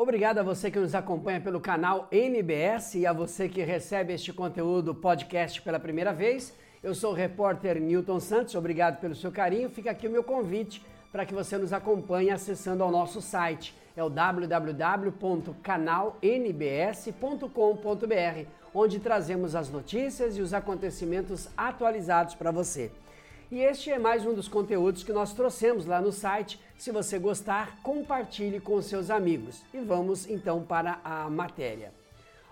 Obrigado a você que nos acompanha pelo canal NBS e a você que recebe este conteúdo podcast pela primeira vez. Eu sou o repórter Newton Santos, obrigado pelo seu carinho. Fica aqui o meu convite para que você nos acompanhe acessando ao nosso site. É o www.canalnbs.com.br, onde trazemos as notícias e os acontecimentos atualizados para você. E este é mais um dos conteúdos que nós trouxemos lá no site. Se você gostar, compartilhe com seus amigos. E vamos então para a matéria.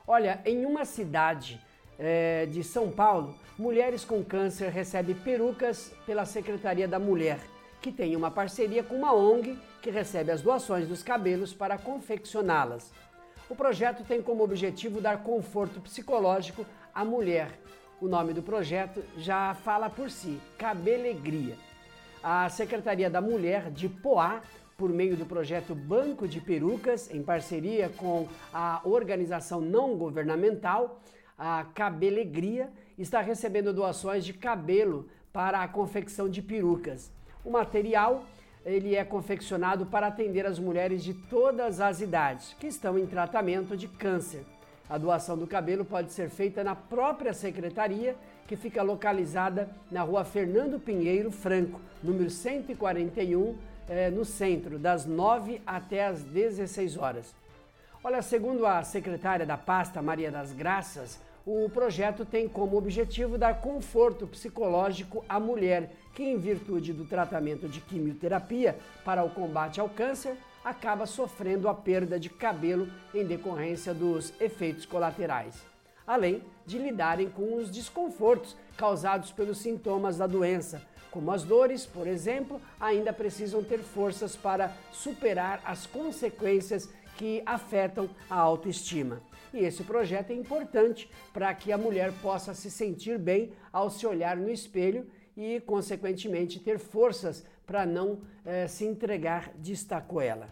Olha, em uma cidade é, de São Paulo, mulheres com câncer recebem perucas pela Secretaria da Mulher, que tem uma parceria com uma ONG que recebe as doações dos cabelos para confeccioná-las. O projeto tem como objetivo dar conforto psicológico à mulher o nome do projeto já fala por si, Cabelegria. A Secretaria da Mulher de Poá, por meio do projeto Banco de Perucas, em parceria com a organização não governamental, a Cabelegria, está recebendo doações de cabelo para a confecção de perucas. O material ele é confeccionado para atender as mulheres de todas as idades que estão em tratamento de câncer. A doação do cabelo pode ser feita na própria secretaria, que fica localizada na rua Fernando Pinheiro Franco, número 141, eh, no centro, das 9 até as 16 horas. Olha, segundo a secretária da pasta, Maria das Graças, o projeto tem como objetivo dar conforto psicológico à mulher que, em virtude do tratamento de quimioterapia para o combate ao câncer, acaba sofrendo a perda de cabelo em decorrência dos efeitos colaterais, além de lidarem com os desconfortos causados pelos sintomas da doença, como as dores, por exemplo, ainda precisam ter forças para superar as consequências que afetam a autoestima. E esse projeto é importante para que a mulher possa se sentir bem ao se olhar no espelho e, consequentemente, ter forças para não eh, se entregar, destacou ela.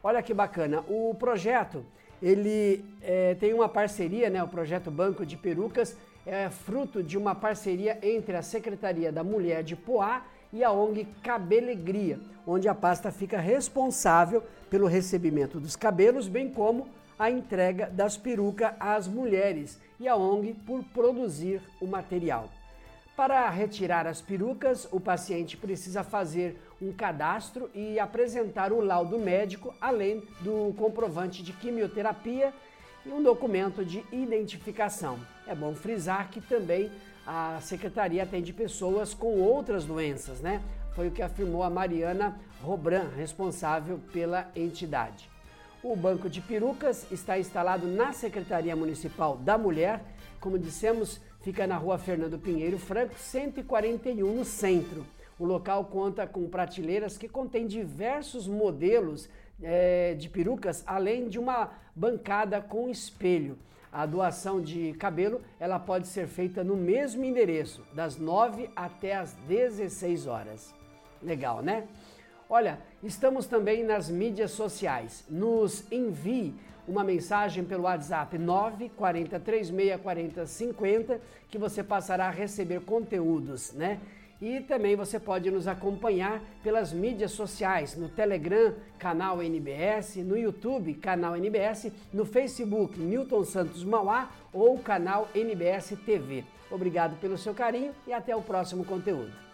Olha que bacana, o projeto ele eh, tem uma parceria, né? O projeto Banco de Perucas é fruto de uma parceria entre a Secretaria da Mulher de Poá e a ONG Cabelegria, onde a pasta fica responsável pelo recebimento dos cabelos, bem como a entrega das perucas às mulheres e a ONG por produzir o material. Para retirar as perucas, o paciente precisa fazer um cadastro e apresentar o laudo médico, além do comprovante de quimioterapia e um documento de identificação. É bom frisar que também a secretaria atende pessoas com outras doenças, né? Foi o que afirmou a Mariana Robran, responsável pela entidade. O Banco de Perucas está instalado na Secretaria Municipal da Mulher, como dissemos, Fica na rua Fernando Pinheiro Franco, 141, no centro. O local conta com prateleiras que contêm diversos modelos é, de perucas, além de uma bancada com espelho. A doação de cabelo ela pode ser feita no mesmo endereço, das 9 até as 16 horas. Legal, né? Olha, estamos também nas mídias sociais. Nos envie uma mensagem pelo WhatsApp 940364050 que você passará a receber conteúdos, né? E também você pode nos acompanhar pelas mídias sociais, no Telegram, canal NBS, no YouTube, canal NBS, no Facebook, Newton Santos Mauá ou canal NBS TV. Obrigado pelo seu carinho e até o próximo conteúdo.